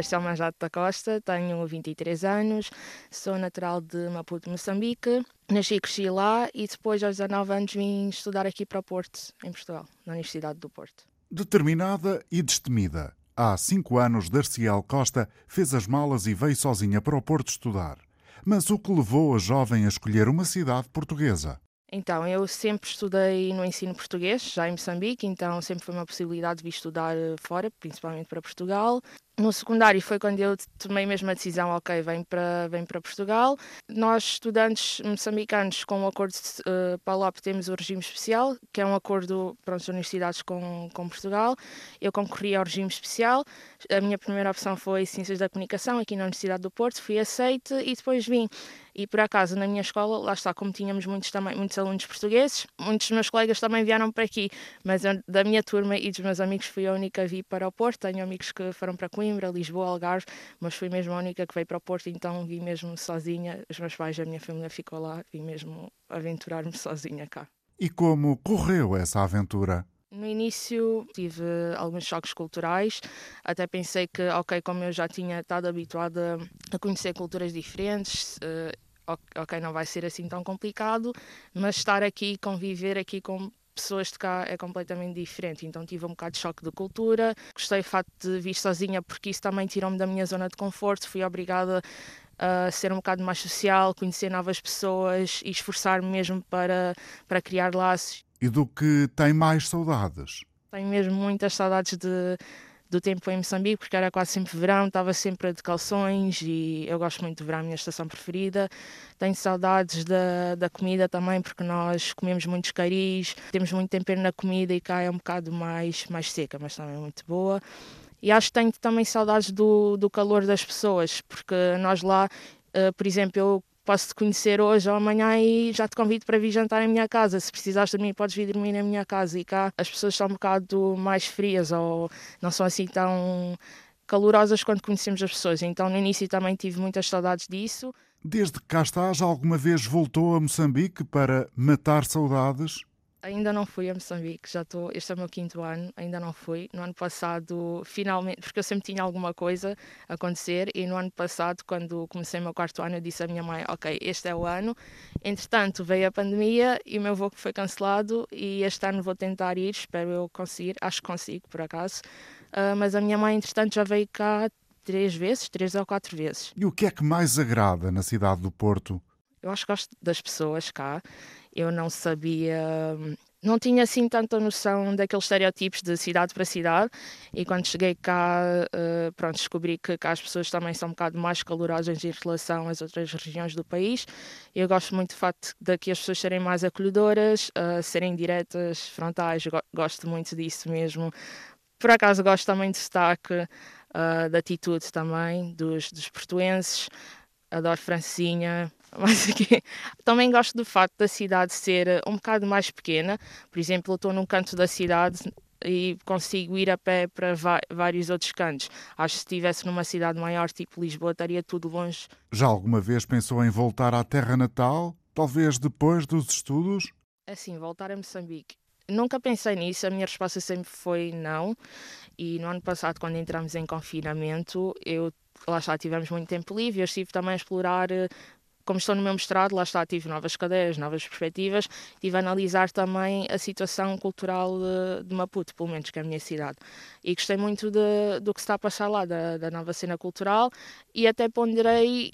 Chamo-me da Costa, tenho 23 anos, sou natural de Maputo, Moçambique. Nasci e cresci lá e depois, aos 19 anos, vim estudar aqui para o Porto, em Portugal, na Universidade do Porto. Determinada e destemida, há cinco anos, Darciel Costa fez as malas e veio sozinha para o Porto estudar. Mas o que levou a jovem a escolher uma cidade portuguesa? Então, eu sempre estudei no ensino português, já em Moçambique, então sempre foi uma possibilidade de estudar eh, fora, principalmente para Portugal. No secundário foi quando eu tomei mesmo a decisão, ok, vem para, vem para Portugal. Nós, estudantes moçambicanos, com o acordo de uh, PALOP, temos o regime especial, que é um acordo para as universidades com, com Portugal. Eu concorri ao regime especial. A minha primeira opção foi Ciências da Comunicação, aqui na Universidade do Porto. Fui aceite e depois vim. E por acaso, na minha escola, lá está, como tínhamos muitos, também, muitos alunos portugueses, muitos dos meus colegas também vieram para aqui. Mas eu, da minha turma e dos meus amigos, fui a única a vir para o Porto. Tenho amigos que foram para Coimbra Lisboa, Algarve, mas fui mesmo a única que veio para o Porto, então vim mesmo sozinha. Os meus pais, a minha família ficou lá, vim mesmo aventurar-me sozinha cá. E como correu essa aventura? No início tive alguns choques culturais, até pensei que, ok, como eu já tinha estado habituada a conhecer culturas diferentes, uh, ok, não vai ser assim tão complicado, mas estar aqui, conviver aqui com pessoas de cá é completamente diferente. Então tive um bocado de choque de cultura. Gostei do facto de vir sozinha porque isso também tirou-me da minha zona de conforto. Fui obrigada a ser um bocado mais social, conhecer novas pessoas e esforçar-me mesmo para, para criar laços. E do que tem mais saudades? Tenho mesmo muitas saudades de do tempo em Moçambique, porque era quase sempre verão, estava sempre de calções e eu gosto muito de verão, minha estação preferida. Tenho saudades da, da comida também, porque nós comemos muitos caris, temos muito tempero na comida e cá é um bocado mais, mais seca, mas também é muito boa. E acho que tenho também saudades do, do calor das pessoas, porque nós lá, uh, por exemplo, eu posso te conhecer hoje ou amanhã e já te convido para vir jantar em minha casa. Se precisares de mim, podes vir dormir na minha casa. E cá as pessoas são um bocado mais frias ou não são assim tão calorosas quando conhecemos as pessoas. Então no início também tive muitas saudades disso. Desde que cá estás, alguma vez voltou a Moçambique para matar saudades? Ainda não fui a Moçambique, já estou. Este é o meu quinto ano, ainda não fui. No ano passado, finalmente, porque eu sempre tinha alguma coisa a acontecer, e no ano passado, quando comecei o meu quarto ano, eu disse à minha mãe: Ok, este é o ano. Entretanto, veio a pandemia e o meu voo foi cancelado, e este ano vou tentar ir, espero eu conseguir. Acho que consigo, por acaso. Uh, mas a minha mãe, entretanto, já veio cá três vezes, três ou quatro vezes. E o que é que mais agrada na cidade do Porto? Eu acho que gosto das pessoas cá. Eu não sabia, não tinha assim tanta noção daqueles estereótipos de cidade para cidade. E quando cheguei cá, uh, pronto, descobri que cá as pessoas também são um bocado mais calorosas em relação às outras regiões do país. Eu gosto muito do facto de que as pessoas serem mais acolhedoras, uh, serem diretas, frontais. Gosto muito disso mesmo. Por acaso gosto também do destaque, uh, da atitude também dos, dos portuenses. Adoro Francinha, mas aqui também gosto do facto da cidade ser eh, um bocado mais pequena. Por exemplo, eu estou num canto da cidade e consigo ir a pé para vários outros cantos. Acho que se estivesse numa cidade maior, tipo Lisboa, estaria tudo longe. Já alguma vez pensou em voltar à terra natal? Talvez depois dos estudos? Assim, voltar a Moçambique. Nunca pensei nisso, a minha resposta sempre foi não. E no ano passado, quando entramos em confinamento, eu lá está, tivemos muito tempo livre. Eu estive também a explorar eh, como estou no meu mestrado, lá está, tive novas cadeiras, novas perspectivas, tive a analisar também a situação cultural de, de Maputo, pelo menos que é a minha cidade. E gostei muito de, do que está a passar lá, da, da nova cena cultural, e até ponderei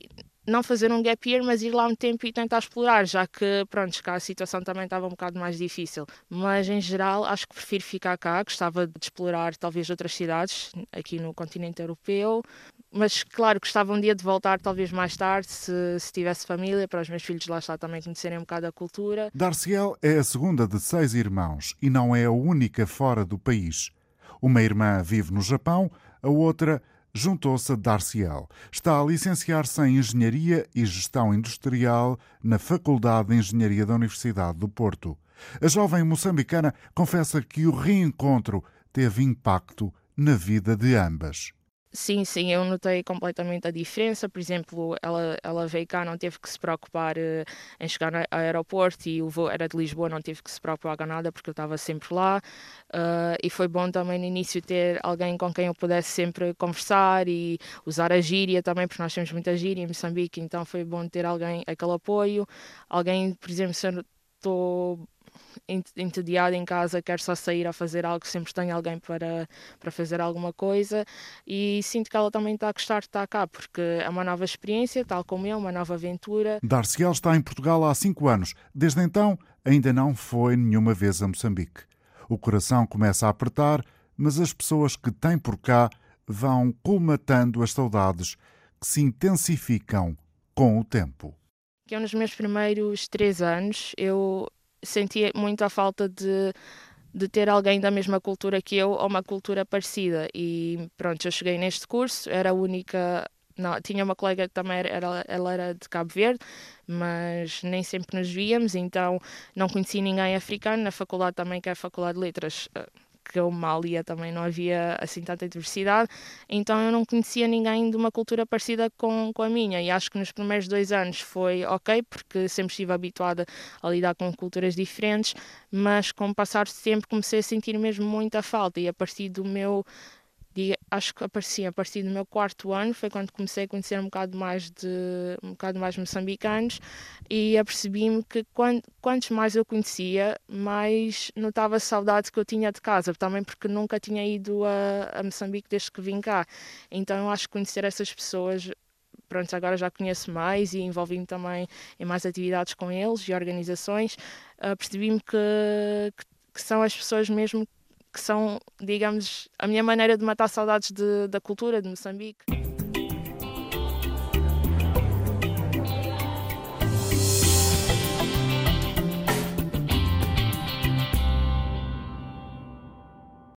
não fazer um gap year, mas ir lá um tempo e tentar explorar, já que, pronto, cá a situação também estava um bocado mais difícil. Mas, em geral, acho que prefiro ficar cá, gostava de explorar talvez outras cidades aqui no continente europeu, mas claro, gostava um dia de voltar, talvez mais tarde, se, se tivesse família, para os meus filhos lá estar também conhecerem um bocado a cultura. Darciel é a segunda de seis irmãos e não é a única fora do país. Uma irmã vive no Japão, a outra juntou-se a Darciel. Está a licenciar-se em Engenharia e Gestão Industrial na Faculdade de Engenharia da Universidade do Porto. A jovem moçambicana confessa que o reencontro teve impacto na vida de ambas. Sim, sim, eu notei completamente a diferença. Por exemplo, ela, ela veio cá, não teve que se preocupar uh, em chegar ao aeroporto e o voo era de Lisboa, não teve que se preocupar com nada porque eu estava sempre lá. Uh, e foi bom também no início ter alguém com quem eu pudesse sempre conversar e usar a gíria também, porque nós temos muita gíria em Moçambique, então foi bom ter alguém, aquele apoio. Alguém, por exemplo, se eu estou entediada em casa, quero só sair a fazer algo, sempre tenho alguém para, para fazer alguma coisa e sinto que ela também está a gostar de estar cá, porque é uma nova experiência, tal como eu, uma nova aventura. Darciel está em Portugal há cinco anos. Desde então, ainda não foi nenhuma vez a Moçambique. O coração começa a apertar, mas as pessoas que tem por cá vão colmatando as saudades que se intensificam com o tempo. Que eu, nos meus primeiros três anos, eu sentia muito a falta de, de ter alguém da mesma cultura que eu ou uma cultura parecida. E pronto, eu cheguei neste curso, era a única. Não, tinha uma colega que também era, ela era de Cabo Verde, mas nem sempre nos víamos, então não conheci ninguém africano. Na faculdade também, que é a Faculdade de Letras, que eu mal também não havia assim tanta diversidade, então eu não conhecia ninguém de uma cultura parecida com, com a minha. E acho que nos primeiros dois anos foi ok, porque sempre estive habituada a lidar com culturas diferentes, mas com o passar do tempo comecei a sentir mesmo muita falta. E a partir do meu acho que aparecia a partir do meu quarto ano, foi quando comecei a conhecer um bocado mais de um bocado mais moçambicanos e apercebi-me que quando, quantos mais eu conhecia, mais notava a saudade que eu tinha de casa, também porque nunca tinha ido a, a Moçambique desde que vim cá. Então acho que conhecer essas pessoas pronto, agora já conheço mais e envolvi-me também em mais atividades com eles e organizações, uh, percebi-me que, que, que, são as pessoas mesmo que são, digamos, a minha maneira de matar saudades de, da cultura de Moçambique.